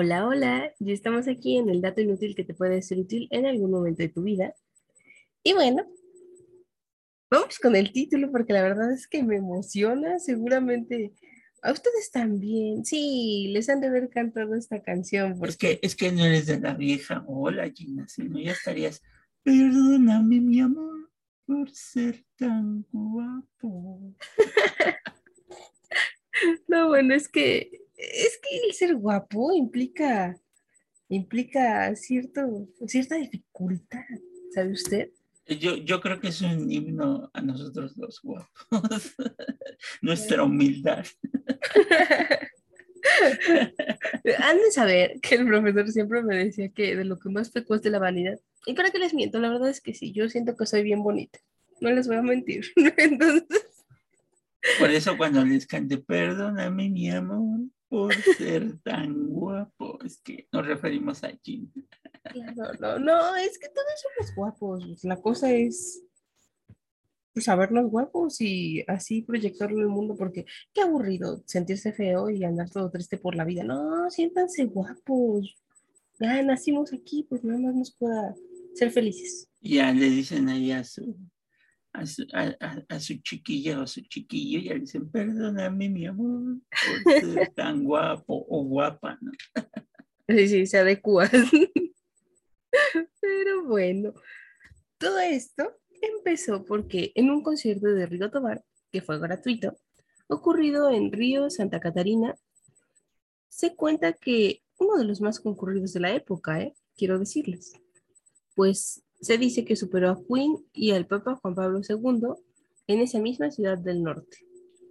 Hola, hola, ya estamos aquí en el dato inútil que te puede ser útil en algún momento de tu vida. Y bueno, vamos con el título porque la verdad es que me emociona. Seguramente a ustedes también. Sí, les han de haber cantado esta canción. Es que, es que no eres de la vieja. Hola, Gina, si no ya estarías. Perdóname, mi amor, por ser tan guapo. no, bueno, es que es que el ser guapo implica, implica cierto, cierta dificultad, ¿sabe usted? Yo, yo creo que es un himno a nosotros los guapos, nuestra humildad. Han de saber que el profesor siempre me decía que de lo que más peco es de la vanidad. ¿Y para qué les miento? La verdad es que sí, yo siento que soy bien bonita. No les voy a mentir. Entonces. Por eso cuando les cante, perdóname mi amor, por ser tan guapo. Es que nos referimos a Jim. No, no, no, es que todos somos guapos. La cosa es pues, sabernos guapos y así proyectarlo en el mundo, porque qué aburrido sentirse feo y andar todo triste por la vida. No, siéntanse guapos. Ya nacimos aquí, pues nada más nos pueda ser felices. Ya le dicen ahí a su a su, a, su chiquilla o a su chiquillo y le dicen, perdóname mi amor por ser tan guapo o guapa, ¿no? Sí, sí, se adecua. Pero bueno, todo esto empezó porque en un concierto de Rigo Tobar, que fue gratuito, ocurrido en Río, Santa Catarina, se cuenta que uno de los más concurridos de la época, ¿eh? quiero decirles, pues se dice que superó a Queen y al Papa Juan Pablo II en esa misma ciudad del norte.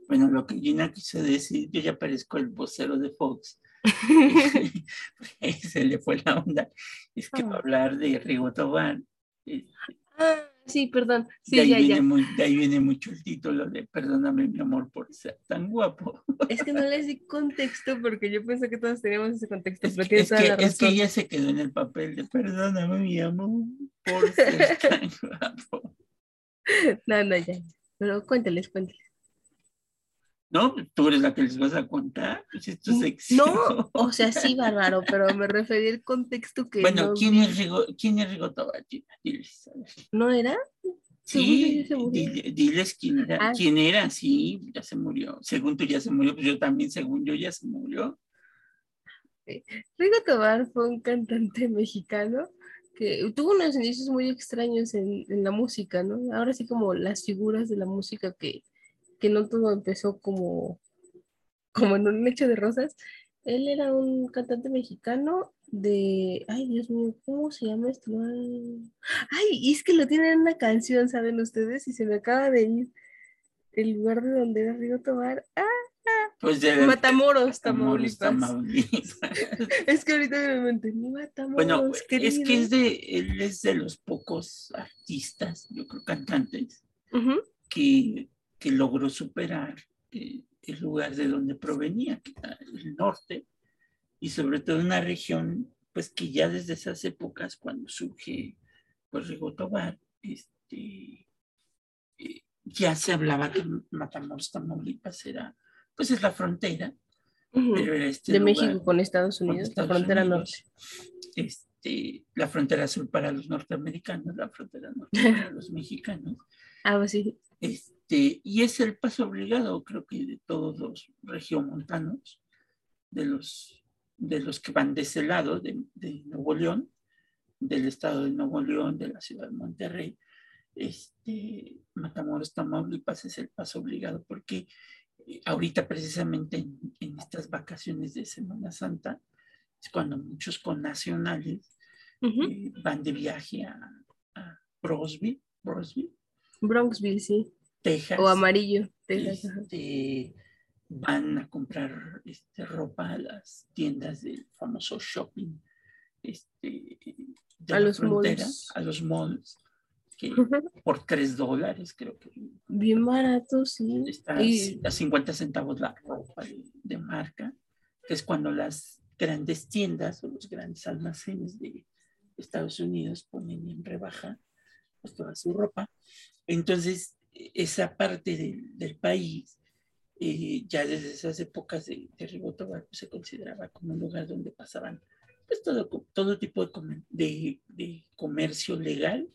Bueno, lo que Gina quiso decir, yo ya parezco el vocero de Fox. se le fue la onda. Es que va a ah. hablar de Rigo Tobar. Sí, perdón. Sí, de, ahí viene de ahí viene mucho el título de Perdóname, mi amor, por ser tan guapo. Es que no les di contexto porque yo pensé que todos teníamos ese contexto. Es, que, es, que, es que ella se quedó en el papel de Perdóname, mi amor, por ser tan guapo. No, no, ya. Pero cuéntales, cuéntales. No, tú eres la que les vas a contar. Pues esto es no, o sea, sí, bárbaro, pero me referí al contexto que. Bueno, ¿quién, es Rigo, ¿quién es Rigo Diles. ¿No era? Sí, diles, quién era. Ah. ¿Quién era? Sí, ya se murió. Según tú ya se murió, pues yo también, según yo, ya se murió. Rigo Tobar fue un cantante mexicano que tuvo unos inicios muy extraños en, en la música, ¿no? Ahora sí como las figuras de la música que que no todo empezó como, como en un lecho de rosas. Él era un cantante mexicano de, ay Dios mío, ¿cómo se llama esto? Ay, y es que lo tienen en una canción, ¿saben ustedes? Y se me acaba de ir el lugar de donde era Río Tobar. ¡Ah! ah pues de Matamoros, Tamaulipas. es que ahorita me mantenía Matamoros. Bueno, es que es de, él es de los pocos artistas, yo creo, cantantes, que que logró superar eh, el lugar de donde provenía, que era el norte, y sobre todo una región, pues que ya desde esas épocas, cuando surge pues Rigotobar, este, eh, ya se hablaba que Matamoros, Tamaulipas era, pues es la frontera. Este de México con Estados Unidos, la frontera norte. Este, la frontera sur para los norteamericanos, la frontera norte para los mexicanos. Ah, pues sí. Este, y es el paso obligado, creo que de todos los regiomontanos, de los, de los que van de ese lado, de, Nuevo León, del estado de Nuevo León, de la ciudad de Monterrey, este, Matamoros, Tamaulipas es el paso obligado, porque eh, ahorita precisamente en, estas vacaciones de Semana Santa es cuando muchos connacionales eh, van de viaje a, a Brosby, Bronxville, sí. Texas. O amarillo, Texas. Este, van a comprar este, ropa a las tiendas del famoso shopping este, de a los frontera, a los malls, que por tres dólares creo que. Bien barato, sí. Está a 50 centavos la ropa de, marca, que es cuando las grandes tiendas o los grandes almacenes de Estados Unidos ponen en rebaja pues, toda su ropa. Entonces, esa parte del país eh, ya desde esas épocas de, de pues, se consideraba como un lugar donde pasaban pues, todo, todo tipo de, de, de comercio legal,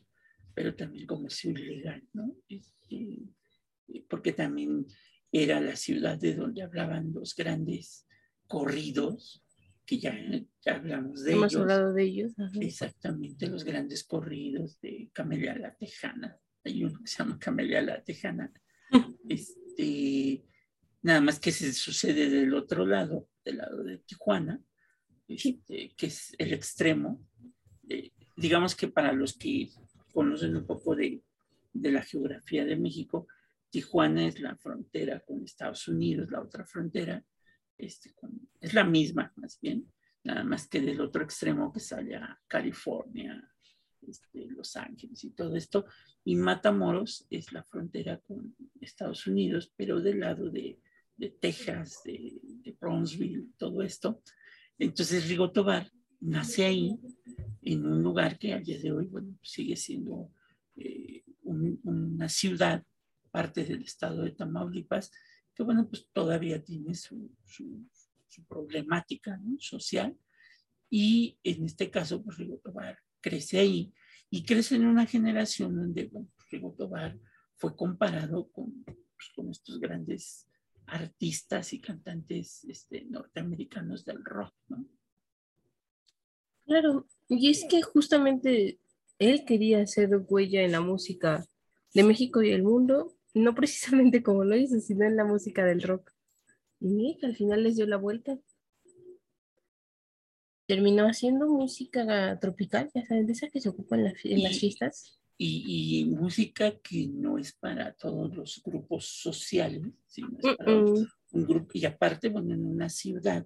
pero también comercio ilegal, ¿no? Este, porque también era la ciudad de donde hablaban los grandes corridos, que ya, ya hablamos de Hemos ellos. hablado de ellos. ajá. Exactamente, los grandes corridos de Camelia la Tejana. Hay uno que se llama Camelia la Tejana. Este, nada más que se sucede del otro lado, del lado de Tijuana, este, que es el extremo. Digamos que para los que conocen un poco de, de la geografía de México, Tijuana es la frontera con Estados Unidos, la otra frontera este, con- es la misma, más bien, nada más que del otro extremo que sale a California, este, Los Ángeles y todo esto. Y Matamoros es la frontera con Estados Unidos, pero del lado de, de Texas, de, de Brownsville, todo esto. Entonces Rigo Tobar nace ahí, en un lugar que al día de hoy bueno, sigue siendo eh, un- una ciudad, parte del estado de Tamaulipas, que bueno, pues todavía tiene su, su, su problemática ¿no? social. Y en este caso, pues Rigo crece ahí y crece en una generación donde bueno, pues, Rigo fue comparado con, pues, con estos grandes artistas y cantantes este, norteamericanos del rock, ¿no? Claro, y es que justamente él quería hacer huella en la música de México y el mundo, no precisamente como lo hizo, sino en la música del rock. Y al final les dio la vuelta. Terminó haciendo música tropical, ya saben, de esa que se ocupa en, la en las Y- fiestas. Y, y música que no es para todos los grupos sociales, sino es para Mm, mm. un grupo, y aparte, bueno, en una ciudad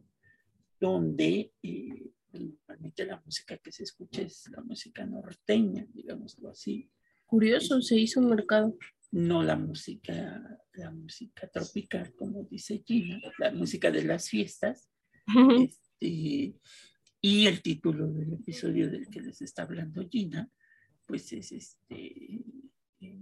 donde eh, normalmente la música que se escucha es la música norteña, digámoslo así, Curioso, se hizo un mercado. no la música, la música tropical, como dice Gina, la música de las fiestas. Este, y el título del episodio del que les está hablando Gina, pues es este, eh,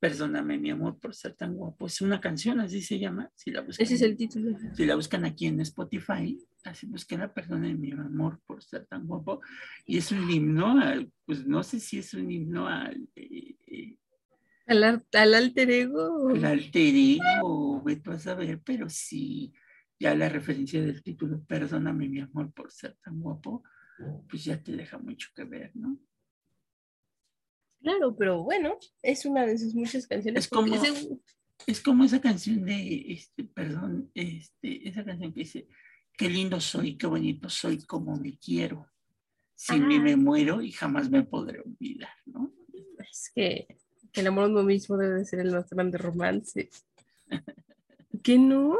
Perdóname mi amor por ser tan guapo. Es una canción, así se llama. Si la buscan, Ese es el título. si la buscan aquí en Spotify, así busquen Perdóname mi amor por ser tan guapo. Y es un himno, al- pues no sé si es un himno al, eh, eh, Al, al alter ego. al alter ego, ve tú a saber, pero sí, ya la referencia del título, Perdóname mi amor por ser tan guapo, pues ya te deja mucho que ver, ¿no? Claro, pero bueno, es una de sus muchas canciones. Es como- ese- Es como esa canción de, este, perdón, este, esa canción que dice, qué lindo soy, qué bonito soy, como me quiero. Sin mí me muero y jamás me podré olvidar, ¿no? Es que el amor a uno mismo debe de ser el más grande romance. ¿Que no?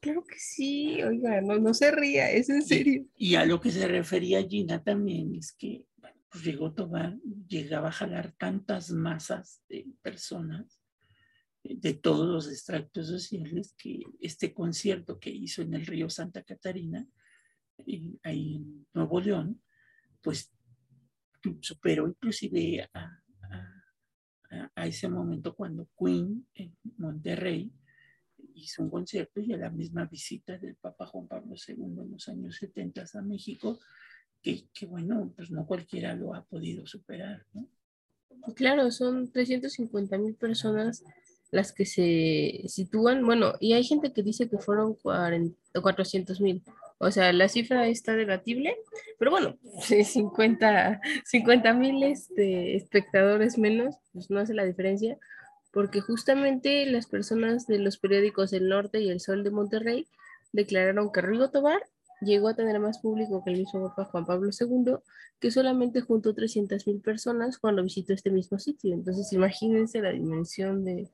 Claro que sí. Oiga, no, no se ría, es en serio. Y a lo que se refería Gina también es que bueno, pues Rigo Tobar llegaba a jalar tantas masas de personas eh, de todos los extractos sociales que este concierto que hizo en el río Santa Catarina, eh, ahí en Nuevo León, pues superó inclusive a- a- a ese momento cuando Queen en Monterrey hizo un concierto y a la misma visita del Papa Juan Pablo II en los años 70 a México, que, que bueno, pues no cualquiera lo ha podido superar, ¿no? Claro, son 350 mil personas las que se sitúan. Bueno, y hay gente que dice que fueron 400 mil. O sea, la cifra está debatible, pero bueno, sí, 50 mil este, espectadores menos, pues no hace la diferencia, porque justamente las personas de los periódicos El Norte y El Sol de Monterrey declararon que Rigo Tobar llegó a tener más público que el mismo Papa Juan Pablo II, que solamente juntó 300 mil personas cuando visitó este mismo sitio. Entonces, imagínense la dimensión de,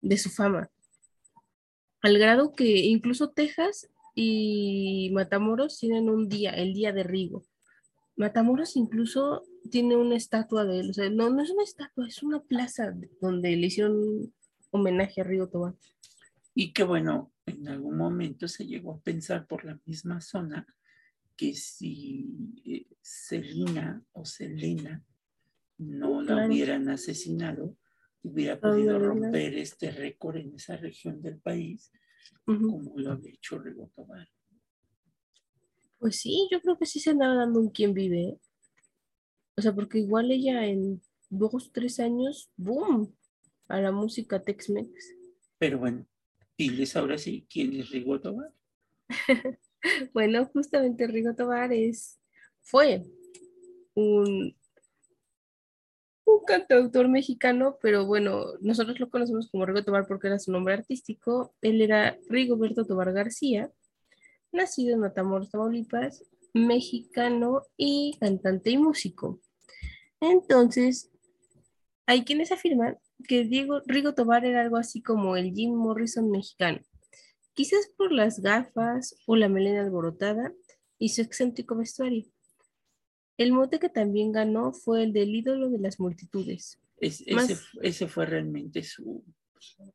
de su fama. Al grado que incluso Texas y Matamoros tienen un día, el día de Rigo. Matamoros incluso tiene una estatua de él, o sea, no, no es una estatua, es una plaza donde le hicieron homenaje a Rigo Tobar. Y que bueno, en algún momento se llegó a pensar por la misma zona que si eh, Selina o Selena no la Claro. hubieran asesinado, hubiera podido romper este récord en esa región del país, como lo había hecho Rigo Tobar. Pues sí, yo creo que sí se andaba dando un quien vive. ¿eh? O sea, porque igual ella en dos, tres años, ¡boom! a la música Tex-Mex. Pero bueno, diles ahora sí quién es Rigo Tobar. bueno, justamente Rigo Tobar es, fue un, un cantautor mexicano, pero bueno, nosotros lo conocemos como Rigo Tobar porque era su nombre artístico. Él era Rigoberto Tobar García, nacido en Matamoros, Tamaulipas, mexicano y cantante y músico. Entonces, hay quienes afirman que Diego Rigo Tobar era algo así como el Jim Morrison mexicano, quizás por las gafas o la melena alborotada y su excéntrico vestuario. El mote que también ganó fue el del ídolo de las multitudes. ese, fue realmente su,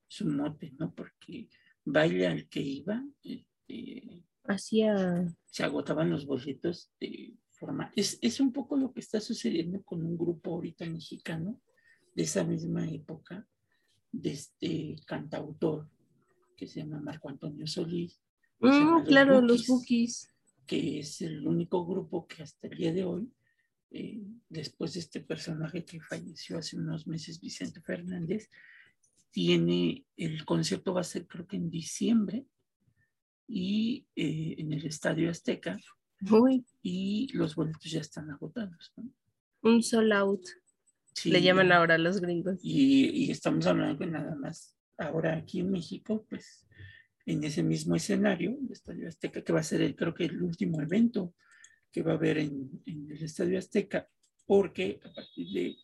su mote, ¿no? Porque baile al que iba, este, hacía... Se agotaban los boletos de forma... Es, es un poco lo que está sucediendo con un grupo ahorita mexicano de esa misma época, de este cantautor que se llama Marco Antonio Solís. Mm, claro, los Bookies. Que es el único grupo que hasta el día de hoy, eh, después de este personaje que falleció hace unos meses, Vicente Fernández, tiene el concierto va a ser creo que en diciembre y eh, en el Estadio Azteca. Y los boletos ya están agotados. Un sold out. Le llaman ahora los gringos. Y, estamos hablando que nada más ahora aquí en México, pues en ese mismo escenario, el Estadio Azteca, que va a ser el, creo que el último evento que va a haber en, el Estadio Azteca, porque a partir de,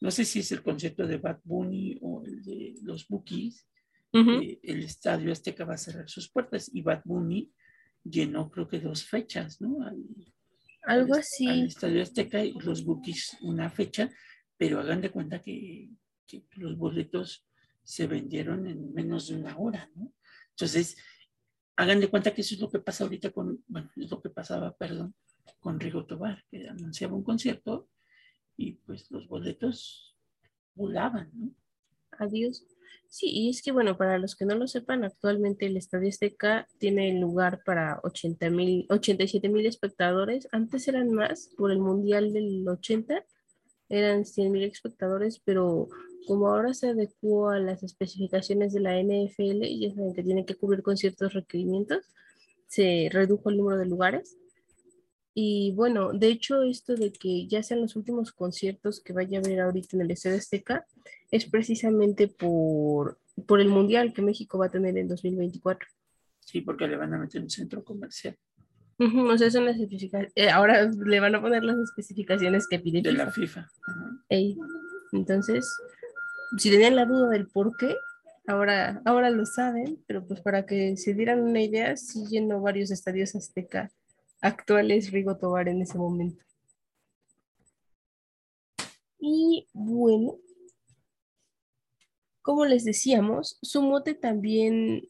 no sé si es el concepto de Bad Bunny o el de los Bookies, eh, el Estadio Azteca va a cerrar sus puertas y Bad Bunny llenó creo que dos fechas, ¿no? Algo así. El Estadio Azteca y los Bookies una fecha, pero hagan de cuenta que, que, los boletos se vendieron en menos de una hora, ¿no? Entonces, hagan de cuenta que eso es lo que pasa ahorita con, bueno, es lo que pasaba, perdón, con Rigo Tobar, que anunciaba un concierto y pues los boletos volaban, ¿no? Adiós. Sí, y es que bueno, para los que no lo sepan, actualmente el Estadio Azteca tiene lugar para 80 mil, 87 mil espectadores. Antes eran más, por el Mundial del 80 eran 100 mil espectadores, pero como ahora se adecuó a las especificaciones de la NFL, ya saben que tiene que cubrir con ciertos requerimientos, se redujo el número de lugares. Y bueno, de hecho, esto de que ya sean los últimos conciertos que vaya a haber ahorita en el Estadio Azteca, es precisamente por, por el Mundial que México va a tener en 2024. Sí, porque le van a meter un centro comercial. o sea, son las especificaciones. Eh, ahora le van a poner las especificaciones que pide De la FIFA. Entonces, si tenían la duda del por qué, ahora, ahora lo saben, pero pues para que se dieran una idea, sí llenó varios estadios azteca actuales Rigo Tobar en ese momento. Y bueno, como les decíamos, su mote también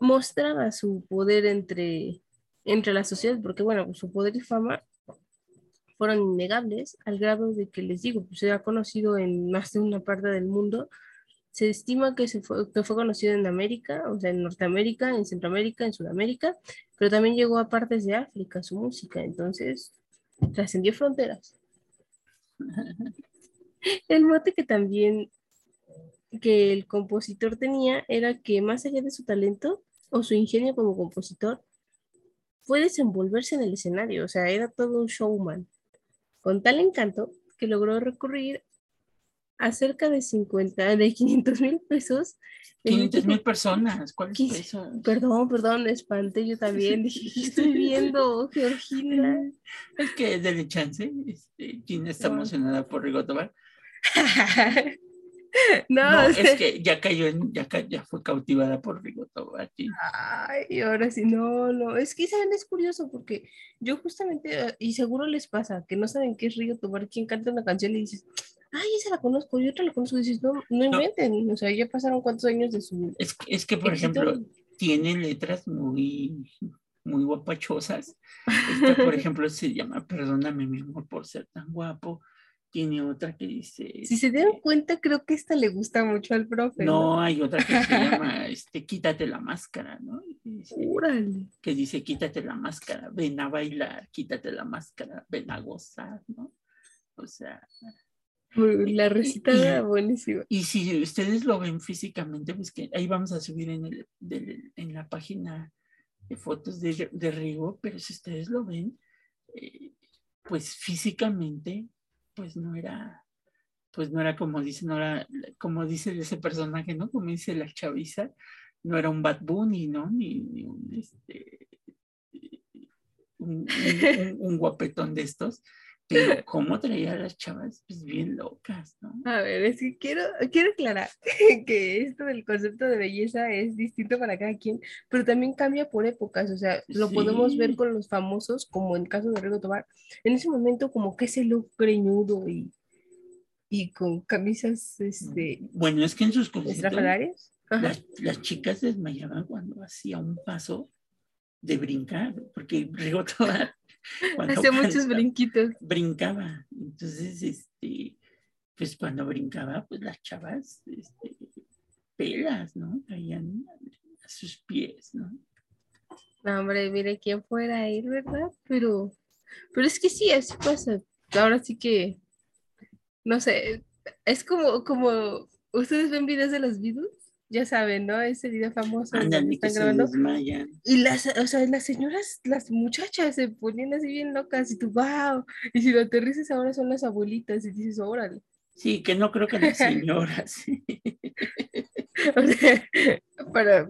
mostraba su poder entre, entre la sociedad, porque bueno, su poder y fama fueron innegables al grado de que les digo, pues era conocido en más de una parte del mundo. Se estima que, se fue, que fue conocido en América, o sea, en Norteamérica, en Centroamérica, en Sudamérica, pero también llegó a partes de África su música, entonces trascendió fronteras. el mote que también que el compositor tenía era que más allá de su talento o su ingenio como compositor, fue desenvolverse en el escenario, o sea, era todo un showman, con tal encanto que logró recurrir a cerca de 50, de 500 mil pesos. 500 mil personas, ¿cuál es eso? Perdón, perdón, espanté yo también, estoy viendo, Georgina. Es que dele chance, este, Gina está emocionada por Rigo no, es que ya cayó en, ya, ya fue cautivada por Rigo aquí. Ay, ahora sí, no, no, es que saben, es curioso porque yo justamente, y seguro les pasa, que no saben qué es Rigo Tobar, quien canta una canción y dices, ay, esa la conozco, y otra la conozco, y dices, no, no inventen, o sea, ya pasaron cuántos años de su... Es, es que, por ejemplo, tiene letras muy, muy guapachosas. Esta, por ejemplo, se llama Perdóname, mi amor, por ser tan guapo tiene otra que dice. Si se dieron cuenta, creo que esta le gusta mucho al profe. No, hay otra que se llama este, Quítate la máscara, ¿no? Que dice, quítate la máscara, ven a bailar, quítate la máscara, ven a gozar, ¿no? O sea. La recita buenísima. Y si ustedes lo ven físicamente, pues que ahí vamos a subir en, el, en la página de fotos de, de Rigo, pero si ustedes lo ven, eh, pues físicamente, pues no era, pues no era como dice, no era, como dice ese personaje, ¿no? Como dice la chaviza, no era un Bad Bunny, ¿no? Ni, un, este, un, guapetón de estos, pero cómo traía a las chavas, pues bien locas, ¿no? A ver, es que quiero, quiero aclarar que esto del concepto de belleza es distinto para cada quien, pero también cambia por épocas, o sea, lo podemos ver con los famosos, como en el caso de Rigo Tobar, en ese momento como que ese look greñudo y, y con camisas, este... Bueno, es que en sus conciertos las, las chicas desmayaban cuando hacía un paso de brincar, porque Rigo Tobar Hacía muchos brinquitos. Brincaba. Entonces, este, pues cuando brincaba, pues las chavas, este, pelas, ¿no? Caían a sus pies, ¿no? No, hombre, mire quién fuera ir, ¿verdad? Pero, pero es que sí, así pasa. Ahora sí que, no sé, es como, como, ¿ustedes ven videos de los videos? Ya saben, ¿no? Ese video famoso. están grabando. Y las, o sea, las señoras, las muchachas se ponían así bien locas y tú, wow. Y si lo aterrices ahora son las abuelitas y dices, órale. Sí, que no creo que las señoras. o sea, para.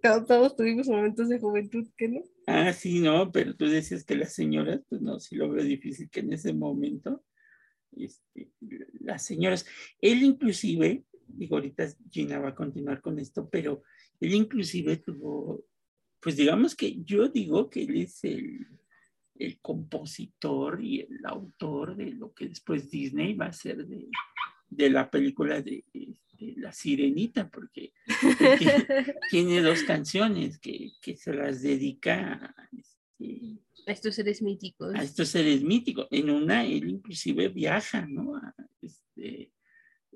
Todos, tuvimos momentos de juventud, ¿qué no? Ah, sí, no, pero tú decías que las señoras, pues no, sí lo veo difícil que en ese momento, este, las señoras, él inclusive, digo, ahorita Gina va a continuar con esto, pero él inclusive tuvo, pues digamos que yo digo que él es el, el compositor y el autor de lo que después Disney va a hacer de, de la película de, La Sirenita, porque tiene, dos canciones que, que, se las dedica a, este, a estos seres míticos. A estos seres míticos. En una, él inclusive viaja, ¿no? A, este,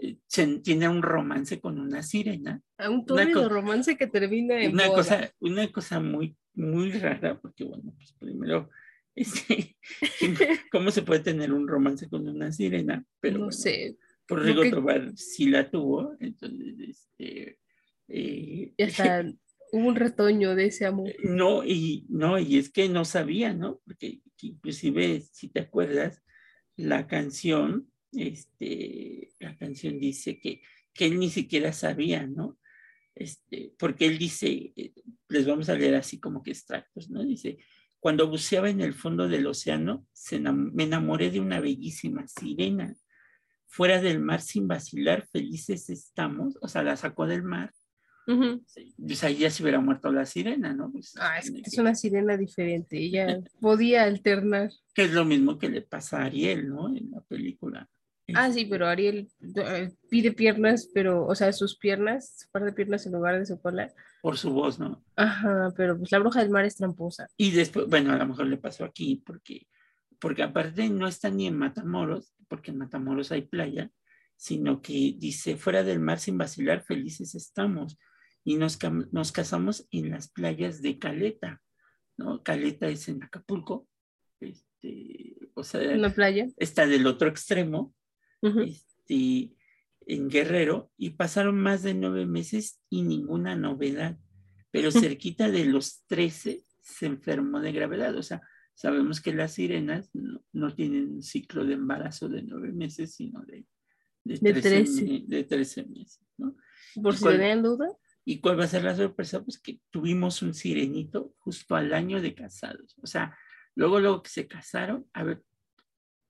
eh, tiene un romance con una sirena. A un torrido romance que termina en una cosa Una cosa muy, muy rara, porque bueno, pues primero, este, ¿cómo se puede tener un romance con una sirena? Pero no sé. Por Rigo Tobar sí la tuvo, entonces, este... Eh, hubo un retoño de ese amor. No, y no, y es que no sabía, ¿no? Porque inclusive, si te acuerdas, la canción este, la canción dice que, que él ni siquiera sabía, ¿no? Este, porque él dice, eh, les vamos a leer así como que extractos, ¿no? Dice, cuando buceaba en el fondo del océano, me enamoré de una bellísima sirena. Fuera del mar sin vacilar, felices estamos, o sea, la sacó del mar. Pues ahí ya se hubiera muerto la sirena, ¿no? Pues, ah, es, es una sirena diferente, ella podía alternar. Que es lo mismo que le pasa a Ariel, ¿no? En la película. Ah, sí, pero Ariel eh, pide piernas, pero, o sea, sus piernas, su par de piernas en lugar de su cola. Por su voz, ¿no? Ajá, pero pues la bruja del mar es tramposa. Y después, bueno, a lo mejor le pasó aquí, porque, porque aparte no está ni en Matamoros, porque en Matamoros hay playa, sino que dice, fuera del mar sin vacilar, felices estamos. Y nos, nos casamos en las playas de Caleta, ¿no? Caleta es en Acapulco, este, o sea, la playa. Está del otro extremo, este, en Guerrero y pasaron más de nueve meses y ninguna novedad, pero cerquita de los trece se enfermó de gravedad. O sea, sabemos que las sirenas no, tienen un ciclo de embarazo de nueve meses, sino de, de, de 13, meses. ¿no? ¿Por si tenían duda? ¿Y cuál va a ser la sorpresa? Pues que tuvimos un sirenito justo al año de casados. O sea, luego, luego que se casaron, a ver,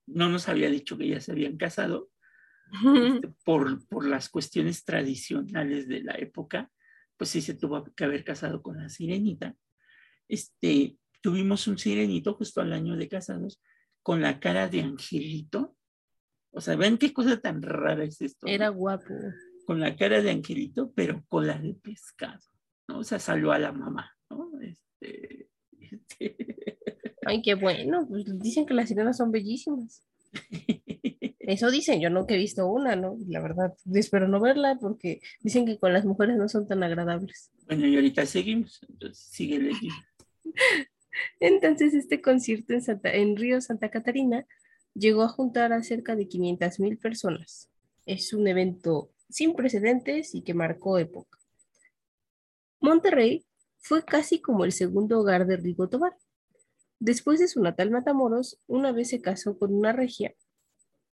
no nos había dicho que ya se habían casado este, por, por las cuestiones tradicionales de la época, pues sí se tuvo que haber casado con la sirenita. Este, tuvimos un sirenito justo al año de casados con la cara de angelito. O sea, ven qué cosa tan rara es esto. Era guapo. Con la cara de angelito, pero cola de pescado, ¿no? O sea, salió a la mamá, ¿no? Este, Ay, qué bueno, pues dicen que las sirenas son bellísimas. Eso dicen, yo nunca he visto una, ¿no? La verdad, espero no verla porque dicen que con las mujeres no son tan agradables. Bueno, y ahorita seguimos, entonces sigue leyendo. Entonces, este concierto en, Santa, en Río Santa Catarina llegó a juntar a cerca de 500 mil personas. Es un evento sin precedentes y que marcó época. Monterrey fue casi como el segundo hogar de Rigo Tobar. Después de su natal Matamoros, una vez se casó con una regia.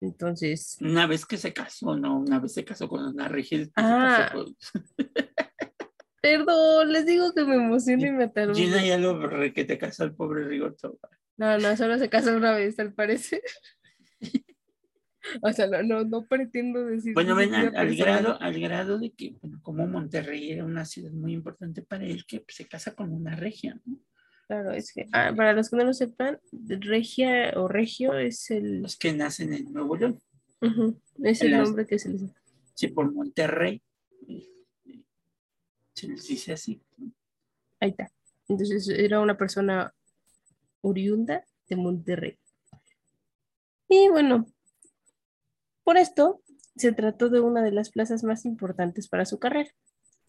Entonces. Una vez que se casó, no, una vez se casó con una regia. Ah. Perdón, les digo que me emociono y me ataró. Gina ya lo que te casó el pobre Rigo Tobar. No, no, solo se casó una vez, al parecer. o sea, no, no, pretendo decir. Bueno, ven al, grado, al grado de que, bueno, como Monterrey era una ciudad muy importante para él, que se casa con una regia, ¿no? Claro, es que, ah, para los que no lo sepan, regia o regio es el. Los que nacen en Nuevo León. Es el nombre que se les da. Sí, por Monterrey. Se les dice así. Ahí está. Entonces era una persona oriunda de Monterrey. Y bueno, por esto se trató de una de las plazas más importantes para su carrera.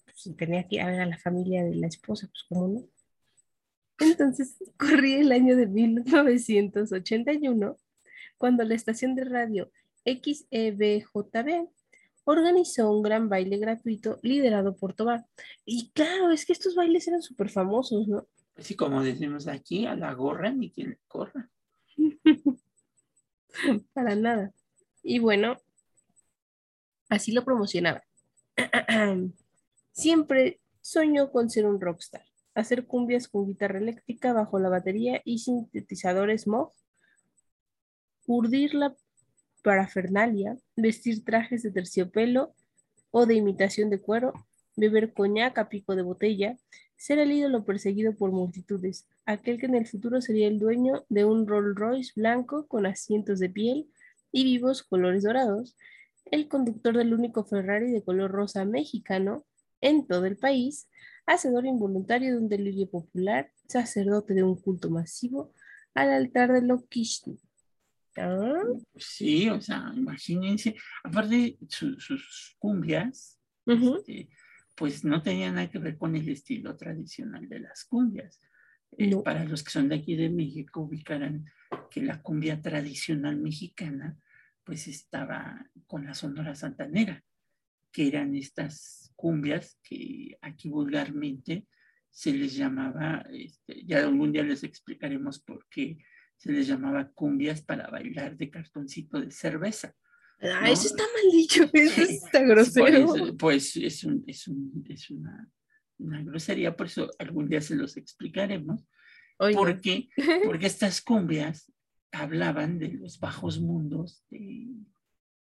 Pues, tenía que ir a la familia de la esposa, pues cómo no. Entonces corrí el año de 1981 cuando la estación de radio XEBJB organizó un gran baile gratuito liderado por Tobar. Y claro, es que estos bailes eran súper famosos, ¿no? Así como decimos aquí, a la gorra ni quien corra. Para nada. Y bueno, así lo promocionaba. Siempre soñó con ser un rockstar, hacer cumbias con guitarra eléctrica bajo la batería y sintetizadores Moog, urdir la parafernalia, vestir trajes de terciopelo o de imitación de cuero, beber coñac a pico de botella, ser el ídolo perseguido por multitudes, aquel que en el futuro sería el dueño de un Rolls Royce blanco con asientos de piel y vivos colores dorados, el conductor del único Ferrari de color rosa mexicano en todo el país, hacedor involuntario de un delirio popular, sacerdote de un culto masivo al altar de Lokishni. ¿Ah? Sí, o sea, imagínense, aparte sus cumbias, este, pues no tenían nada que ver con el estilo tradicional de las cumbias. Eh, para los que son de aquí de México, ubicarán que la cumbia tradicional mexicana, pues estaba con la Sonora Santanera, que eran estas cumbias que aquí vulgarmente se les llamaba, este, ya algún día les explicaremos por qué se les llamaba cumbias para bailar de cartoncito de cerveza. Ah, eso está mal dicho, eso está grosero. Pues, es, un, es, un, es una, una, grosería, por eso algún día se los explicaremos. Porque, porque estas cumbias hablaban de los bajos mundos de,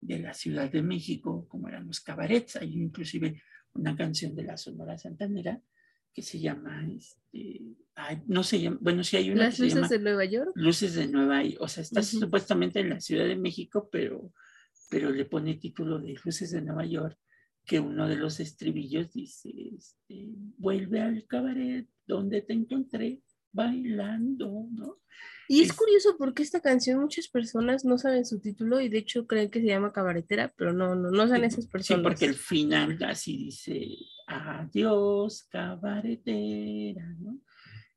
de, la Ciudad de México, como eran los cabarets. Hay inclusive una canción de la Sonora Santanera que se llama, este, no se llama, bueno, sí hay una. ¿Las luces de Nueva York? Luces de Nueva York, o sea, está supuestamente en la Ciudad de México, pero, pero le pone título de Luces de Nueva York, que uno de los estribillos dice, este, vuelve al cabaret donde te encontré bailando, ¿no? Y es, curioso porque esta canción muchas personas no saben su título y de hecho creen que se llama cabaretera, pero no, no, no son esas personas. Sí, porque el final así dice, adiós, cabaretera, ¿no?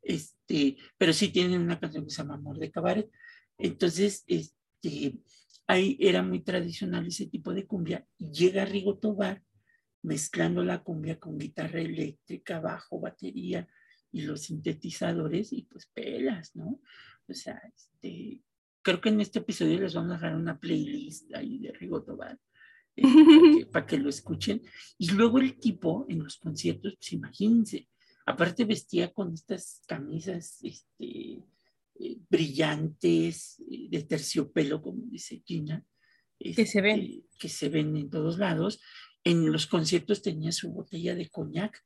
Este, pero sí tienen una canción que se llama Amor de Cabaret. Entonces, este, ahí era muy tradicional ese tipo de cumbia. Y llega Rigo Tobar mezclando la cumbia con guitarra eléctrica, bajo, batería, y los sintetizadores y pues pelas, ¿no? O sea, este, creo que en este episodio les vamos a dejar una playlist ahí de Rigo Tobar eh, para, que, lo escuchen. Y luego el tipo en los conciertos, pues imagínense, aparte vestía con estas camisas este, eh, brillantes, eh, de terciopelo, como dice Gina. que se ven. Este, que se ven en todos lados. En los conciertos tenía su botella de coñac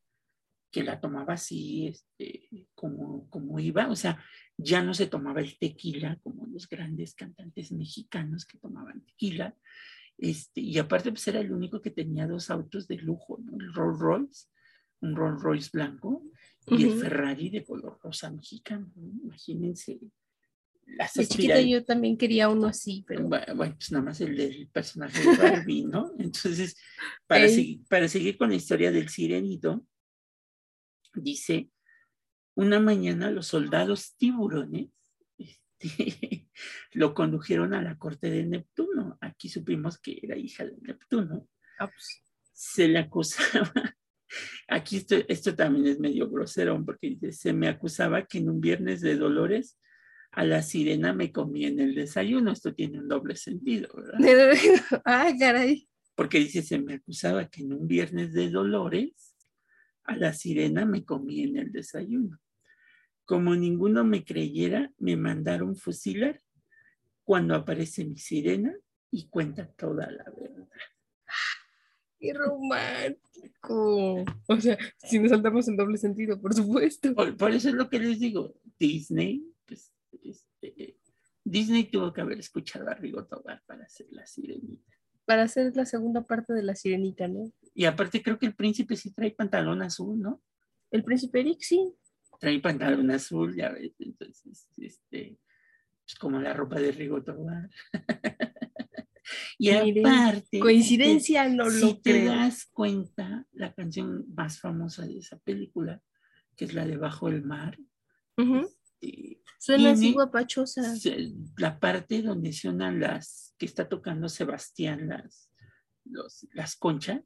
que la tomaba así, este, como, como iba, o sea, ya no se tomaba el tequila como los grandes cantantes mexicanos que tomaban tequila, este, y aparte pues era el único que tenía dos autos de lujo, ¿no? el Rolls Royce, un Rolls Royce blanco y el Ferrari de color rosa mexicano, imagínense las De chiquita yo también quería uno así, pero Bueno, pues nada más el del personaje de Barbie, ¿no? Entonces, para, para seguir con la historia del sirenito, dice, una mañana los soldados tiburones este, lo condujeron a la corte de Neptuno. Aquí supimos que era hija de Neptuno. ah, pues, Se le acusaba, aquí esto, esto también es medio grosero, porque dice, se me acusaba que en un viernes de dolores a la sirena me comí en el desayuno. Esto tiene un doble sentido, ¿verdad? ah, caray. porque dice, se me acusaba que en un viernes de dolores a la sirena me comí en el desayuno. Como ninguno me creyera, me mandaron fusilar cuando aparece mi sirena y cuenta toda la verdad. Qué romántico. O sea, si nos saltamos en doble sentido, por supuesto. Por, por eso es lo que les digo, Disney, pues, este, Disney tuvo que haber escuchado a Rigo Tobar para hacer la sirenita. Para hacer la segunda parte de la sirenita, ¿no? Y aparte creo que el príncipe sí trae pantalón azul, ¿no? El príncipe Eric, sí. trae pantalón azul, ya ves, entonces, este, es como la ropa de Rigo Tobar. y Miren, aparte, Coincidencia, no si lo te creo. das cuenta, la canción más famosa de esa película, que es la de Bajo el Mar, Ujú. Este, Suena así guapachosa. la parte donde suenan las, que está tocando Sebastián, las, los- las conchas,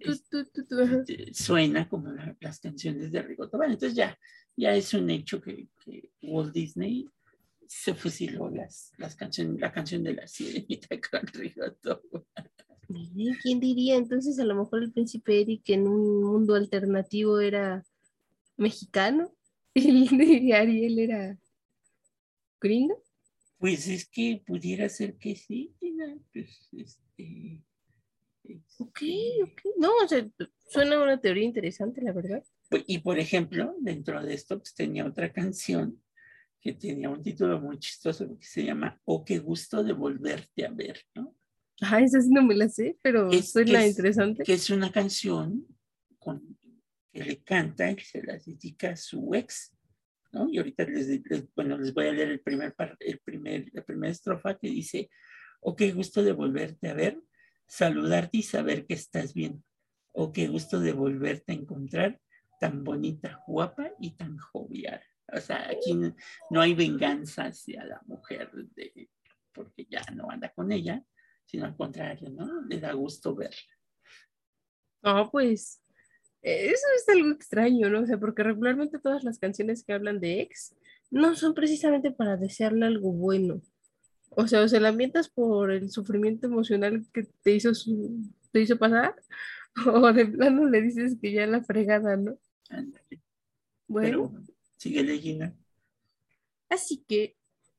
este, suena como la- las canciones de Rigo Tobar. Entonces ya, ya es un hecho que, que Walt Disney se fusiló las, las canciones, la canción de la sirenita con Rigo Tobar. Miren, ¿Quién diría? Entonces, a lo mejor el príncipe Eric en un mundo alternativo era mexicano el de Ariel era gringo. Pues es que pudiera ser que sí, Tina, pues, este, Ok, este, ok. No, o sea, suena una teoría interesante, la verdad. Pues, Y por ejemplo, dentro de esto, pues tenía otra canción que tenía un título muy chistoso que se llama Oh, qué gusto de volverte a ver, ¿no? Ah, esa sí no me la sé, pero Es- suena que es- interesante. Que es una canción con, que le canta y se la dedica a su ex, ¿no? Y ahorita les, les- bueno, les voy a leer el primer, par- el primer, la primera estrofa que dice, oh, qué gusto de volverte a ver, saludarte y saber que estás bien. Oh, qué gusto de volverte a encontrar, tan bonita, guapa y tan jovial. O sea, aquí no, no hay venganza hacia la mujer de, porque ya no anda con ella, sino al contrario, ¿no? Le da gusto verla. No, pues eso es algo extraño, ¿no? O sea, porque regularmente todas las canciones que hablan de ex no son precisamente para desearle algo bueno. O sea, o se la ambientas por el sufrimiento emocional que te hizo, su- te hizo pasar, o de plano le dices que ya la fregada, ¿no? Ándale. Bueno, Pero síguele, Gina. así que,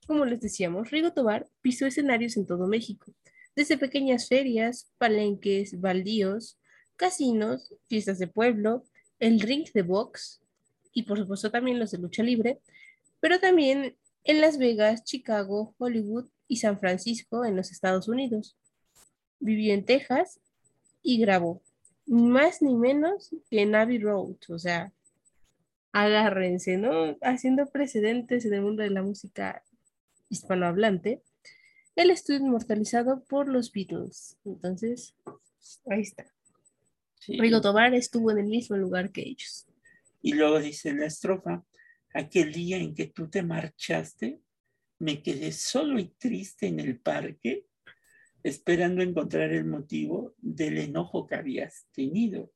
como les decíamos, Rigo Tobar pisó escenarios en todo México, desde pequeñas ferias, palenques, baldíos, casinos, fiestas de pueblo, el ring de box y por supuesto también los de lucha libre, pero también en Las Vegas, Chicago, Hollywood y San Francisco en los Estados Unidos. Vivió en Texas y grabó ni más ni menos que en Abbey Road, o sea, agárrense, ¿no? Haciendo precedentes en el mundo de la música hispanohablante. Él estuvo inmortalizado por los Beatles. Entonces, ahí está. Sí. Rigo Tobar estuvo en el mismo lugar que ellos. Y luego dice la estrofa, aquel día en que tú te marchaste, me quedé solo y triste en el parque, esperando encontrar el motivo del enojo que habías tenido.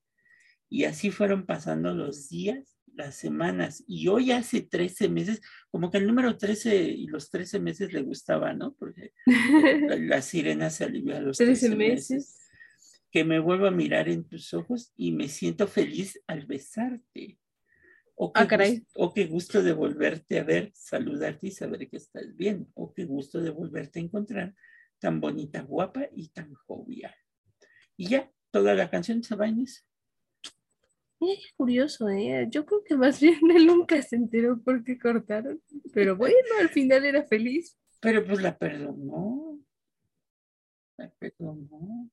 Y así fueron pasando los días, las semanas, y hoy hace 13 meses, como que el número 13 y los 13 meses le gustaba, ¿no? Porque la, la sirena se alivió a los 13, 13 meses meses. Que me vuelvo a mirar en tus ojos y me siento feliz al besarte. Oh, qué Ah, caray. gus- oh, qué gusto de volverte a ver, saludarte y saber que estás bien. Oh, qué gusto de volverte a encontrar, tan bonita, guapa y tan jovial. Y ya, toda la canción se va en eso. Curioso, ¿eh? Yo creo que más bien él nunca se enteró por qué cortaron. Pero bueno, al final era feliz. Pero pues la perdonó. La perdonó.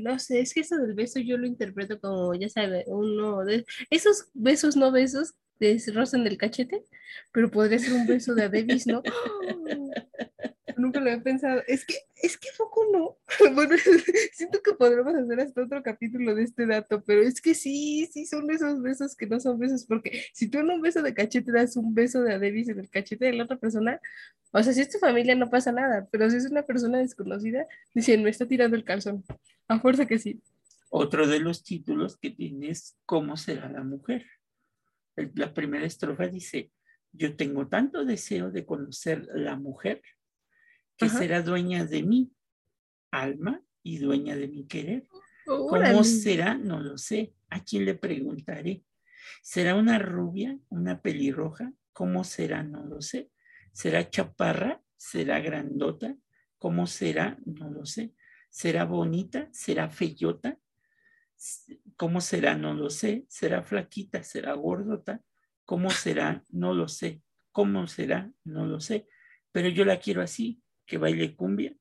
No sé, es que eso del beso yo lo interpreto como, ya sabes, uno de esos besos no besos de rozan del cachete, pero podría ser un beso de Adebis, ¿no? Nunca lo había pensado. Es que, es que poco no. Bueno, siento que podremos hacer hasta otro capítulo de este dato, pero es que sí, sí son esos besos que no son besos, porque si tú en un beso de cachete das un beso de Adebis en el cachete de la otra persona, o sea, si es tu familia no pasa nada, pero si es una persona desconocida, dicen, me está tirando el calzón. A fuerza que sí. Otro de los títulos que tienes, ¿cómo será la mujer? La primera estrofa dice, yo tengo tanto deseo de conocer la mujer que será dueña de mi alma y dueña de mi querer. ¿Cómo será? No lo sé. ¿A quién le preguntaré? ¿Será una rubia, una pelirroja? ¿Cómo será? No lo sé. ¿Será chaparra? ¿Será grandota? ¿Cómo será? No lo sé. ¿Será bonita? ¿Será feyota? ¿Cómo será? No lo sé. ¿Será flaquita? ¿Será gordota? ¿Cómo será? No lo sé. ¿Cómo será? No lo sé. Pero yo la quiero así, que baile cumbia,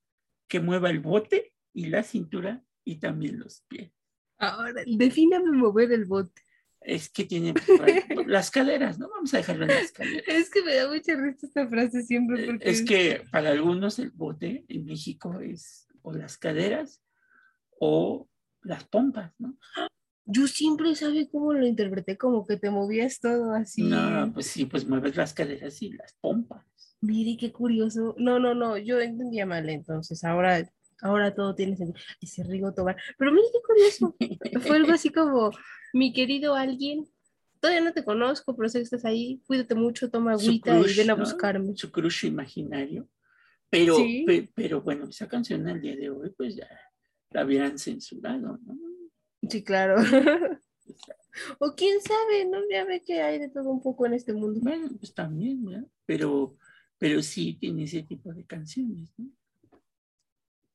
que mueva el bote y la cintura y también los pies. Ahora, defíname mover el bote. Es que tiene las caderas, ¿no? Vamos a dejarlo en las caderas. Es que me da mucha risa esta frase siempre. Eh, porque es que para algunos el bote en México es o las caderas o las pompas, ¿no? Yo siempre sabía cómo lo interpreté, como que te movías todo así. No, pues sí, pues mueves las caderas y las pompas. Mire, qué curioso. No, no, no, yo entendía mal entonces. Ahora, ahora todo tiene sentido. Ese Rigo Tobar. Pero mire qué curioso. Fue algo así como, mi querido alguien, todavía no te conozco, pero sé que estás ahí. Cuídate mucho, toma agüita y ven a buscarme. Su crush imaginario. Pero, pero bueno, esa canción al día de hoy, pues ya la habían censurado, ¿no? Sí, claro. o quién sabe, ¿no? Ya ve que hay de todo un poco en este mundo. Bueno, pues también, ¿ya? Pero pero sí tiene ese tipo de canciones, ¿no?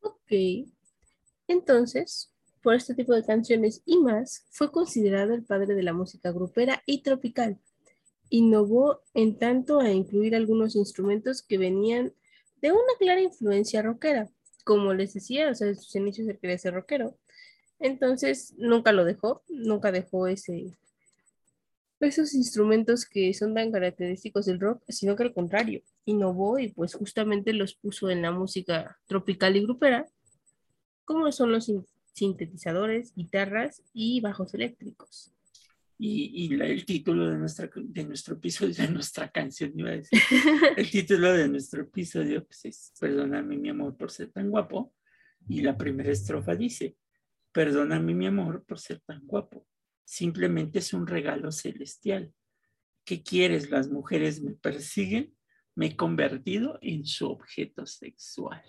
Ok. Entonces, por este tipo de canciones y más, fue considerado el padre de la música grupera y tropical. Innovó en tanto a incluir algunos instrumentos que venían de una clara influencia rockera. Como les decía, o sea, en sus inicios él quería ser rockero. Entonces, nunca lo dejó, nunca dejó ese, esos instrumentos que son tan característicos del rock, sino que al contrario, innovó y pues justamente los puso en la música tropical y grupera, como son los sintetizadores, guitarras y bajos eléctricos. Y, el título de, nuestra, de nuestro episodio, de nuestra canción, iba a decir, el título de nuestro episodio pues es Perdóname mi amor por ser tan guapo. Y la primera estrofa dice, Perdóname mi amor por ser tan guapo simplemente es un regalo celestial. ¿Qué quieres? Las mujeres me persiguen, me he convertido en su objeto sexual.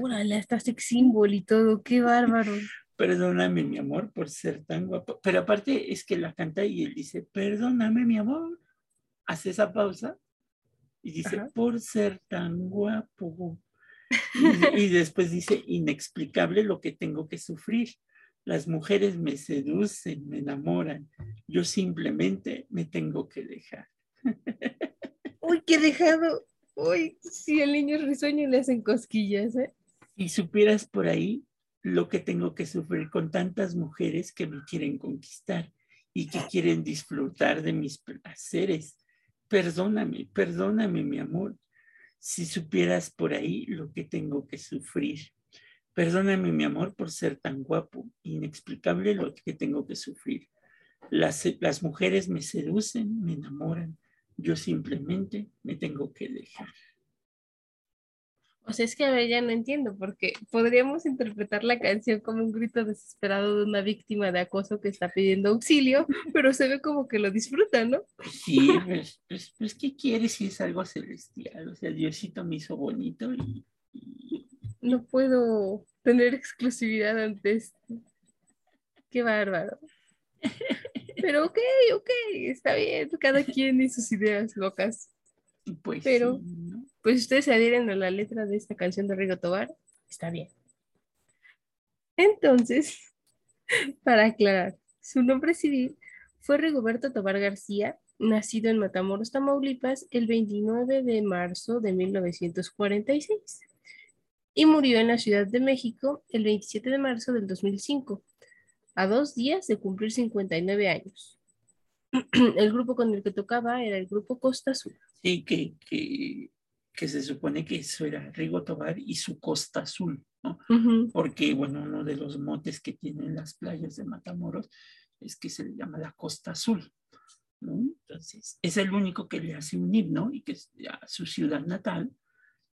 Órale, hasta sex symbol y todo, qué bárbaro. Perdóname, mi amor, por ser tan guapo. Pero aparte es que la canta y él dice, perdóname, mi amor. Hace esa pausa y dice, por ser tan guapo. Y, después dice, inexplicable lo que tengo que sufrir. Las mujeres me seducen, me enamoran. Yo simplemente me tengo que dejar. Uy, qué dejado. Uy, si el niño es risueño le hacen cosquillas, ¿eh? Y supieras por ahí lo que tengo que sufrir con tantas mujeres que me quieren conquistar y que quieren disfrutar de mis placeres. Perdóname, perdóname, mi amor si supieras por ahí lo que tengo que sufrir. Perdóname, mi amor, por ser tan guapo, inexplicable lo que tengo que sufrir. Las, las mujeres me seducen, me enamoran, yo simplemente me tengo que dejar. O sea, es que a ver, ya no entiendo, porque podríamos interpretar la canción como un grito desesperado de una víctima de acoso que está pidiendo auxilio, pero se ve como que lo disfruta, ¿no? Sí, pues, pues, pues ¿qué quieres si es algo celestial? O sea, Diosito me hizo bonito y... No puedo tener exclusividad ante esto. Qué bárbaro. Pero ok, ok, está bien, cada quien y sus ideas locas. Pues pero pues ustedes se adhieren a la letra de esta canción de Rigo Tobar, está bien. Entonces, para aclarar, su nombre civil fue Rigoberto Tobar García, nacido en Matamoros, Tamaulipas, el 29 de marzo de 1946. y murió en la Ciudad de México el 27 de marzo del 2005, a dos días de cumplir 59 años. El grupo con el que tocaba era el grupo Costa Azul. Sí, que, que, que se supone que eso era Rigo Tobar y su Costa Azul, ¿no? Porque, bueno, uno de los motes que tienen las playas de Matamoros es que se le llama la Costa Azul, ¿no? Entonces, es el único que le hace un himno y que es a su ciudad natal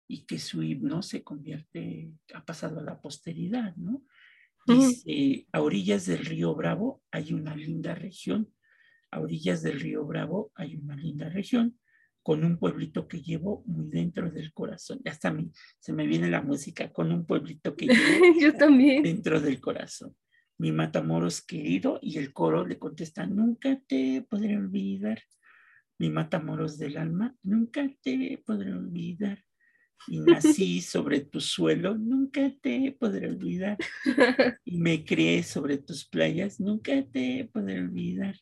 y que su himno se convierte, ha pasado a la posteridad, ¿no? Dice, a orillas del río Bravo hay una linda región, a orillas del río Bravo hay una linda región, con un pueblito que llevo muy dentro del corazón. Ya está, me- se me viene la música, con un pueblito que llevo Yo también. dentro del corazón. Mi Matamoros querido, y el coro le contesta, nunca te podré olvidar. Mi Matamoros del alma, nunca te podré olvidar. Y nací sobre tu suelo, nunca te podré olvidar. Y me crié sobre tus playas, nunca te podré olvidar.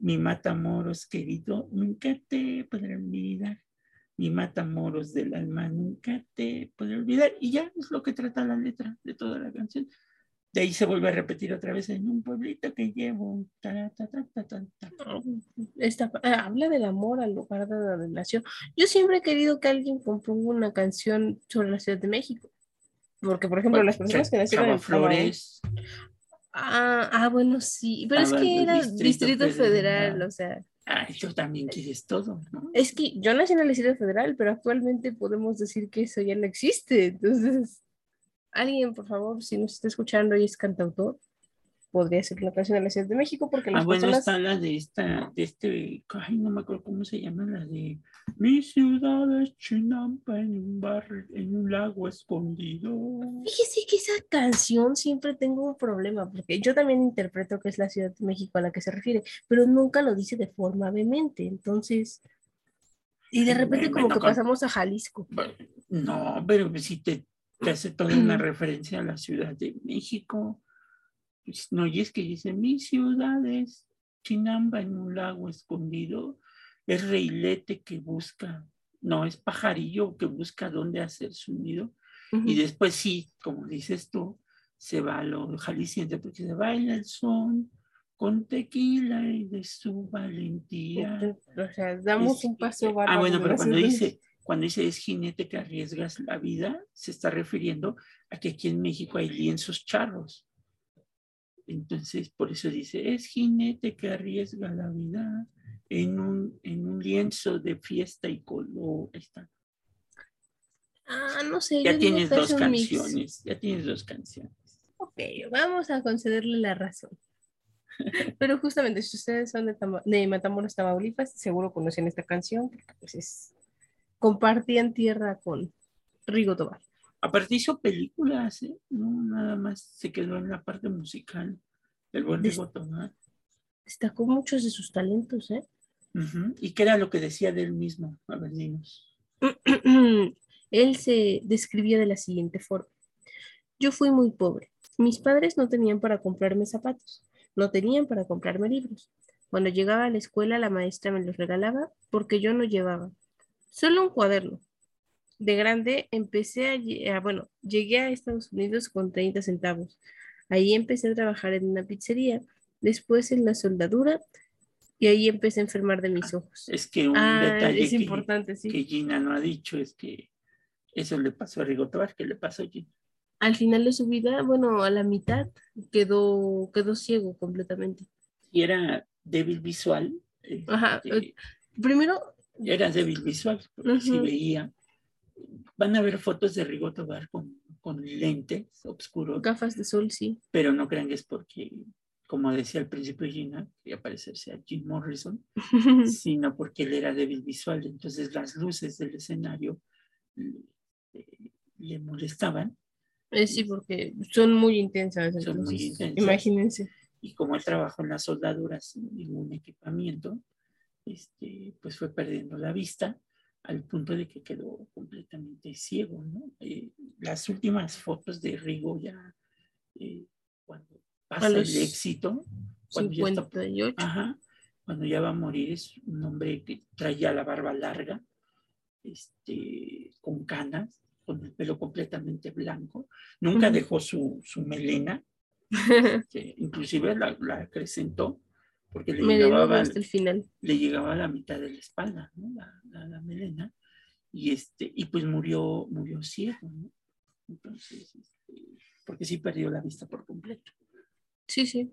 Mi Matamoros querido, nunca te podré olvidar. Mi Matamoros del alma, nunca te podré olvidar. Y ya es lo que trata la letra de toda la canción. De ahí se vuelve a repetir otra vez en un pueblito que llevo. ta, ta, ta, ta, ta, ta. Esta, ah, habla del amor al lugar de donde nació. Yo siempre he querido que alguien componga una canción sobre la Ciudad de México. Porque, por ejemplo, las personas que nacieron en Flores. Flores, Ah, ah, bueno, sí. Pero es que era Distrito Distrito Federal, Federal. o sea. ay, tú también quieres todo, ¿no? Es que yo nací en el Distrito Federal, pero actualmente podemos decir que eso ya no existe. Entonces, alguien, por favor, si nos está escuchando y es cantautor, podría ser la canción de la Ciudad de México, porque las Ah, bueno, personas. está la de esta, de este, ay, no me acuerdo cómo se llama, la de mi ciudad es Chinampa en un bar, en un lago escondido. Fíjese que esa canción siempre tengo un problema, porque yo también interpreto que es la Ciudad de México a la que se refiere, pero nunca lo dice de forma vehemente. Entonces. Y de repente, Bueno, como que con- pasamos a Jalisco. No, pero si te, te hace toda una referencia a la Ciudad de México. Pues, No, y es que dice, mi ciudad es Chinamba en un lago escondido, es reilete que busca, no, es pajarillo que busca dónde hacer su nido. Y después sí, como dices tú, se va a lo jalisciense porque se baila el son con tequila y de su valentía. O sea, damos Es- un paso Ah, bueno, pero cuando dice, cuando dice es jinete que arriesgas la vida, se está refiriendo a que aquí en México hay lienzos charros. Entonces, por eso dice, es jinete que arriesga la vida en un, en un lienzo de fiesta y color. Está. Ah, no sé. Ya tienes que es dos mix. canciones, ya tienes dos canciones. Ok, vamos a concederle la razón. Pero justamente, si ustedes son de, Tama- de Matamoros, Tamaulipas, seguro conocen esta canción, porque pues es, compartían tierra con Rigo Tobar. Aparte hizo películas, ¿eh? no nada más se quedó en la parte musical. El buen Des- Rigo Tobar. Destacó muchos de sus talentos, ¿eh? ¿Y qué era lo que decía de él mismo? A ver, dinos. Él se describía de la siguiente forma. Yo fui muy pobre. Mis padres no tenían para comprarme zapatos, no tenían para comprarme libros. Cuando llegaba a la escuela, la maestra me los regalaba porque yo no llevaba. Solo un cuaderno. De grande empecé a, bueno, llegué a Estados Unidos con 30 centavos. Ahí empecé a trabajar en una pizzería, después en la soldadura y ahí empecé a enfermar de mis ojos. Es que un Ah, detalle es que, importante, sí. que Gina no ha dicho es que eso le pasó a Rigo Tobar, que le pasó a Gina. al final de su vida, bueno, a la mitad, quedó, quedó ciego completamente. Y era débil visual. Ajá, este, Primero, era débil visual, porque si Ujú. veía. Van a ver fotos de Rigo Tobar con, con lentes oscuros, gafas de sol, sí. pero no crean que es porque, como decía al principio Gina, quería parecerse a Jim Morrison, sino porque él era débil visual. Entonces las luces del escenario le, le molestaban Eh, sí, porque son muy intensas. Son muy intensas. Imagínense. y como él trabajó en las soldaduras sin ningún equipamiento, este, pues fue perdiendo la vista al punto de que quedó completamente ciego. ¿no? Eh, las últimas fotos de Rigo ya, eh, cuando pasa el éxito, cuando ya, está- 58. ajá, cuando ya va a morir, es un hombre que traía la barba larga, este, con canas, con el pelo completamente blanco. Nunca dejó su, su melena, que inclusive la, la acrecentó porque le llegaba, hasta el final. le llegaba a la mitad de la espalda, ¿no? la, la, melena, y, este, y pues murió, murió ciego, ¿no? Entonces, este, porque sí perdió la vista por completo. Sí, sí,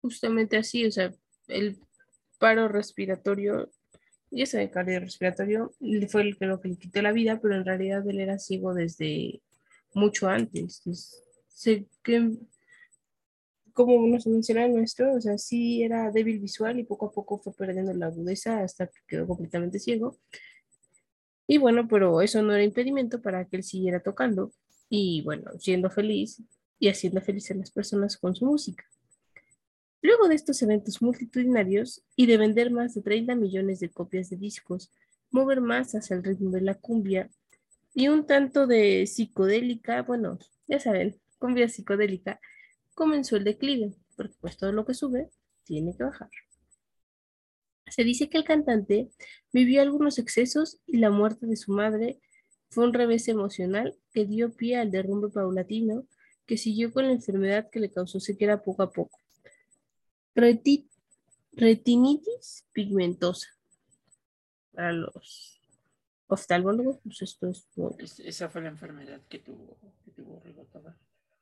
justamente así, o sea, el paro respiratorio, y ese cardiorrespiratorio fue el que lo que le quitó la vida, pero en realidad él era ciego desde mucho antes. sé que como nos menciona el nuestro, o sea, sí era débil visual y poco a poco fue perdiendo la agudeza hasta que quedó completamente ciego. Y bueno, pero eso no era impedimento para que él siguiera tocando y bueno, siendo feliz y haciendo feliz a las personas con su música. Luego de estos eventos multitudinarios y de vender más de 30 millones de copias de discos, mover más hacia el ritmo de la cumbia y un tanto de psicodélica, bueno, ya saben, cumbia psicodélica, comenzó el declive, porque pues todo lo que sube tiene que bajar. Se dice que el cantante vivió algunos excesos y la muerte de su madre fue un revés emocional que dio pie al derrumbe paulatino que siguió con la enfermedad que le causó sequera poco a poco. retinitis pigmentosa. Para los oftalmólogos, pues esto es... Esa fue la enfermedad que tuvo, que tuvo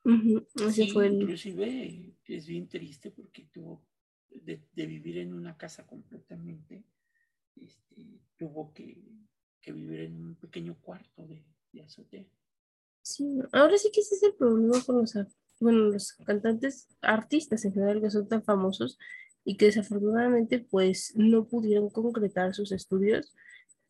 Inclusive es bien triste porque tuvo de, vivir en una casa completamente, este, tuvo que, vivir en un pequeño cuarto de, azotea. Sí, ahora sí que ese es el problema con los, bueno, los cantantes, artistas en general que son tan famosos y que desafortunadamente pues no pudieron concretar sus estudios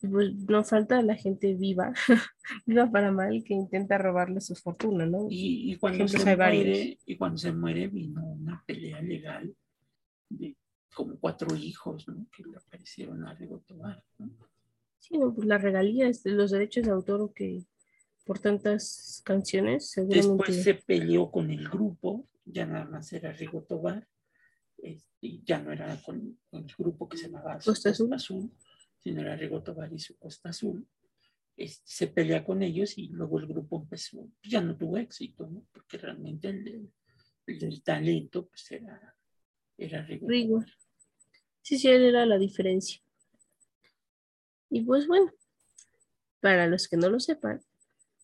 pues no falta la gente viva, viva para mal, que intenta robarle su fortuna, ¿no? Y, cuando se muere, y cuando se muere vino una pelea legal de como cuatro hijos, ¿no? Que le aparecieron a Rigo Tobar, ¿no? Sí, pues las regalías, los derechos de autor que por tantas canciones, seguramente... Después se peleó con el grupo, ya nada más era Rigo Tobar, este, ya no era con, el grupo que se llamaba Costa Azul sino era Rigo Tobar y su Costa Azul, este, se pelea con ellos y luego el grupo empezó, pues, ya no tuvo éxito, ¿no? Porque realmente el, del talento pues era, era Rigo. Sí, sí, él era la diferencia. Y pues bueno, para los que no lo sepan,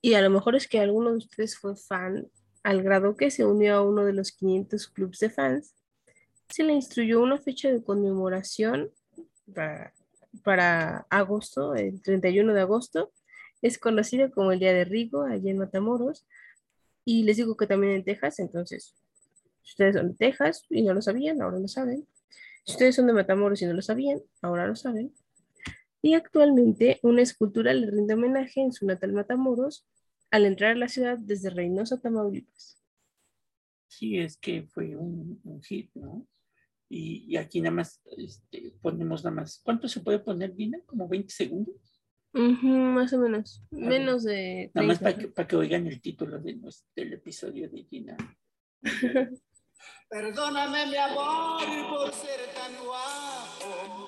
y a lo mejor es que alguno de ustedes fue fan al grado que se unió a uno de los 500 clubes de fans, se le instruyó una fecha de conmemoración para para agosto, el 31 de agosto. Es conocido como el Día de Rigo, allí en Matamoros. Y les digo que también en Texas, entonces, si ustedes son de Texas y no lo sabían, ahora lo saben. Si ustedes son de Matamoros y no lo sabían, ahora lo saben. Y actualmente una escultura le rinde homenaje en su natal Matamoros al entrar a la ciudad desde Reynosa, Tamaulipas. Sí, es que fue un, un hit, ¿no? Y, aquí nada más este, ponemos nada más. ¿Cuánto se puede poner, Vina? ¿Como 20 segundos? más o menos. Menos de. Nada más para que, para que oigan el título de del episodio de Gina. Perdóname, mi amor, por ser tan guapo.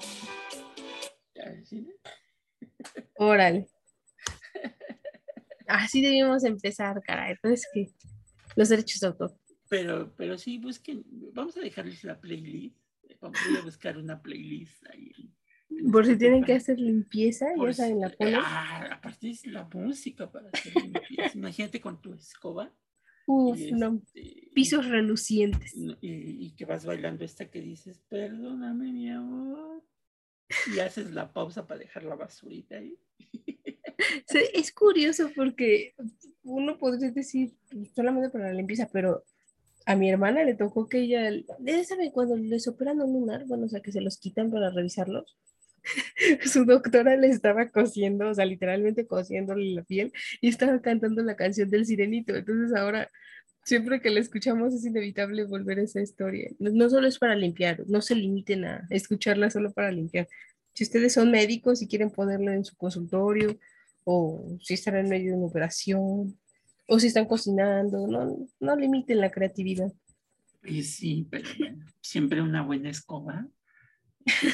Órale. Así debimos empezar, caray. Entonces, que los derechos de autor. Pero, pero sí, busquen, vamos a dejarles la playlist. Vamos a buscar una playlist ahí. Por si tienen que hacer limpieza, ya saben, la ponen. Ah, aparte es la música para hacer limpieza. Imagínate con tu escoba. Uf, no. Este, Pisos relucientes. Y, que vas bailando esta que dices, perdóname, mi amor. Y haces la pausa para dejar la basurita ahí. es curioso porque uno podría decir solamente para la limpieza, pero a mi hermana le tocó que ella, ¿sabe cuando les operan un lunar? Bueno, o sea, que se los quitan para revisarlos. Su doctora le estaba cosiendo, o sea, literalmente cosiéndole la piel y estaba cantando la canción del sirenito. Entonces ahora, siempre que la escuchamos es inevitable volver a esa historia. No, no solo es para limpiar, no se limiten a escucharla solo para limpiar. Si ustedes son médicos y quieren ponerlo en su consultorio o si están en medio de una operación o si están cocinando, no, no limiten la creatividad. sí, pero siempre una buena escoba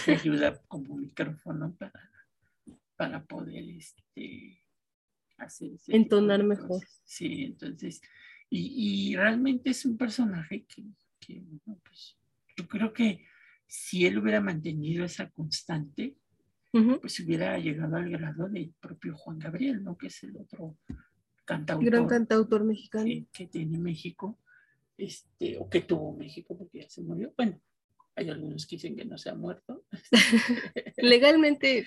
ayuda como micrófono para, para poder este, hacer ese Entonar mejor. Sí, entonces, y, y realmente es un personaje que, que, bueno, pues, yo creo que si él hubiera mantenido esa constante, pues hubiera llegado al grado del propio Juan Gabriel, ¿no? Que es el otro cantautor Gran cantautor mexicano. que tiene México, este, o que tuvo México porque ya se murió. Bueno, hay algunos que dicen que no se ha muerto. Legalmente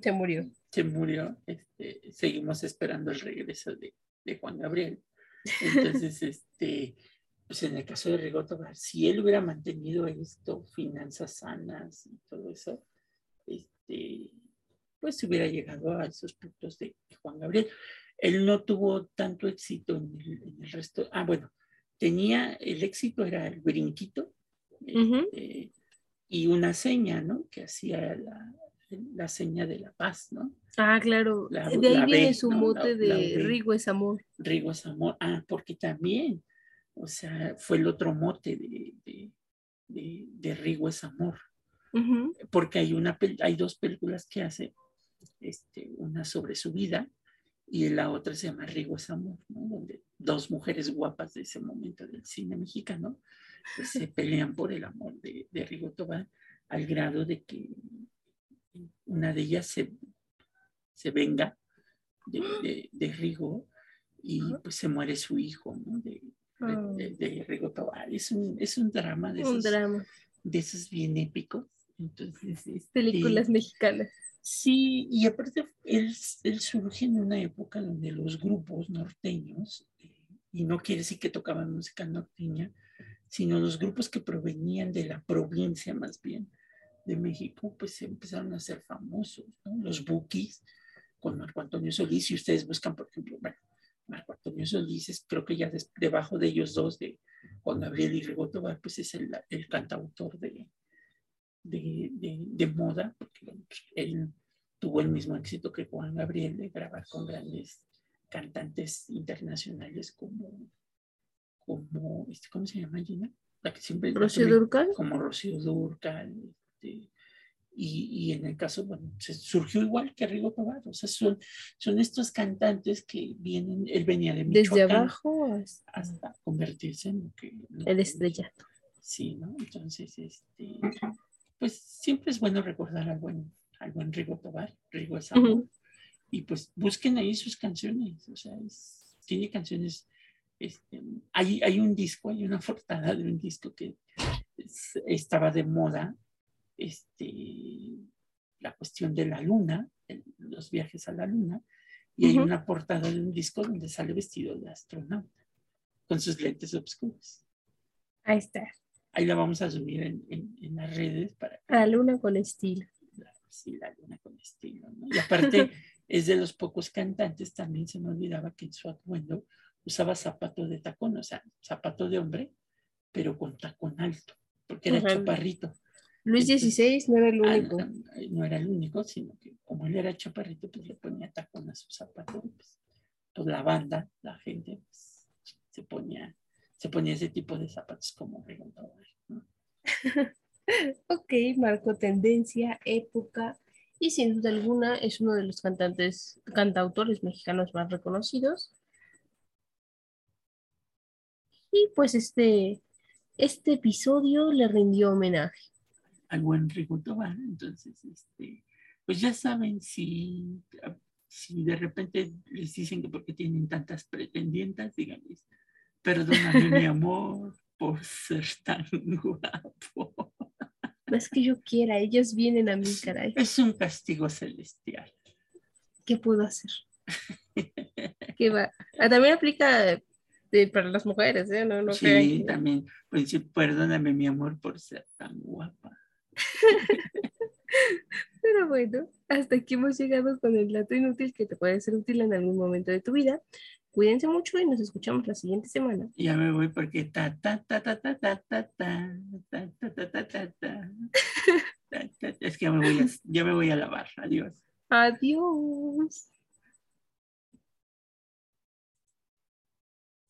se murió. se murió, este, seguimos esperando el regreso de, de Juan Gabriel. Entonces, este, pues en el caso de Rigo Tobar, si él hubiera mantenido esto, finanzas sanas y todo eso, este, pues se hubiera llegado a esos puntos de Juan Gabriel. Él no tuvo tanto éxito en el, en el resto. Ah, bueno, tenía, el éxito era el brinquito este, y una seña, ¿no? Que hacía la, la seña de la paz, ¿no? Ah, claro. La- de ahí viene B, su ¿no? mote La- de. Rigo es amor. Rigo es amor. Ah, porque también, o sea, fue el otro mote de, de, de, de Rigo es amor. Porque hay, una, hay dos películas que hace, este, una sobre su vida y la otra se llama Rigo es amor, ¿no? Donde dos mujeres guapas de ese momento del cine mexicano pues, se pelean por el amor de, de Rigo Tobar al grado de que una de ellas se, se venga de, de- de Rigo y pues se muere su hijo, ¿no? De, de- Ah. de- de Rigo Tobar. Es un, es un drama de Un esos, drama. de esos bien épicos. Entonces, este, Películas mexicanas. Sí, y aparte él, surge en una época donde los grupos norteños, eh, y no quiere decir que tocaban música norteña, sino los grupos que provenían de la provincia más bien de México, pues empezaron a ser famosos. Los Bukis con Marco Antonio Solís, si ustedes buscan, por ejemplo, bueno, Marco Antonio Solís, es- creo que ya des- debajo de ellos dos, de Juan Gabriel y Rigo Tobar, pues es el, el cantautor de, de, de, de moda, porque él tuvo el mismo éxito que Juan Gabriel de grabar con grandes cantantes internacionales como, como este, ¿cómo se llama Gina? La que siempre Rocío que Durcal. como Rocío Durcal, este, y, y en el caso, bueno, se surgió igual que Rigo Tobar, o sea, son, son estos cantantes que vienen, él venía de Desde Michoacán abajo hasta hasta convertirse en lo que... lo el que- estrellato. Sí, ¿no? Entonces, este, pues siempre es bueno recordar al buen, al buen Rigo Tobar, Rigo es amor, Ujú. y pues busquen ahí sus canciones, o sea, es- tiene canciones, este, hay, hay un disco, hay una portada de un disco que es- estaba de moda, este, la cuestión de la luna, el- los viajes a la luna, y hay Ujú. una portada de un disco donde sale vestido de astronauta, con sus lentes oscuros. Ahí está. Ahí la vamos a subir en, en- en las redes para la luna con estilo. la, sí, la luna con estilo. ¿no? Y aparte es de los pocos cantantes, también se me olvidaba que en su atuendo usaba zapato de tacón, o sea, zapato de hombre, pero con tacón alto, porque era Ajá. chaparrito. Luis XVI no era el Ah, único. no, no era el único, sino que como él era chaparrito, pues le ponía tacón a su zapato. Pues, pues la banda, la gente, pues, se ponía se ponía ese tipo de zapatos como Tobar, ¿no? Ok, marcó tendencia, época y sin duda alguna es uno de los cantantes, cantautores mexicanos más reconocidos. Y pues este, este episodio le rindió homenaje. al buen Rigo Tobar. Entonces, este, pues ya saben, si, si de repente les dicen que porque tienen tantas pretendientas, díganles, perdóname mi amor por ser tan guapo. No es que yo quiera, ellos vienen a mí, caray. Es un castigo celestial. ¿Qué puedo hacer? ¿Qué va? Ah, también aplica para las mujeres, ¿eh? No, sí, también, pues perdóname mi amor por ser tan guapa. Pero bueno, hasta aquí hemos llegado con el dato inútil que te puede ser útil en algún momento de tu vida. Cuídense mucho y nos escuchamos la siguiente semana. Ya me voy porque ta ta ta ta ta ta ta ta ta ta ta ta ta Es que ya me voy a, ya me voy a lavar. Adiós. Adiós.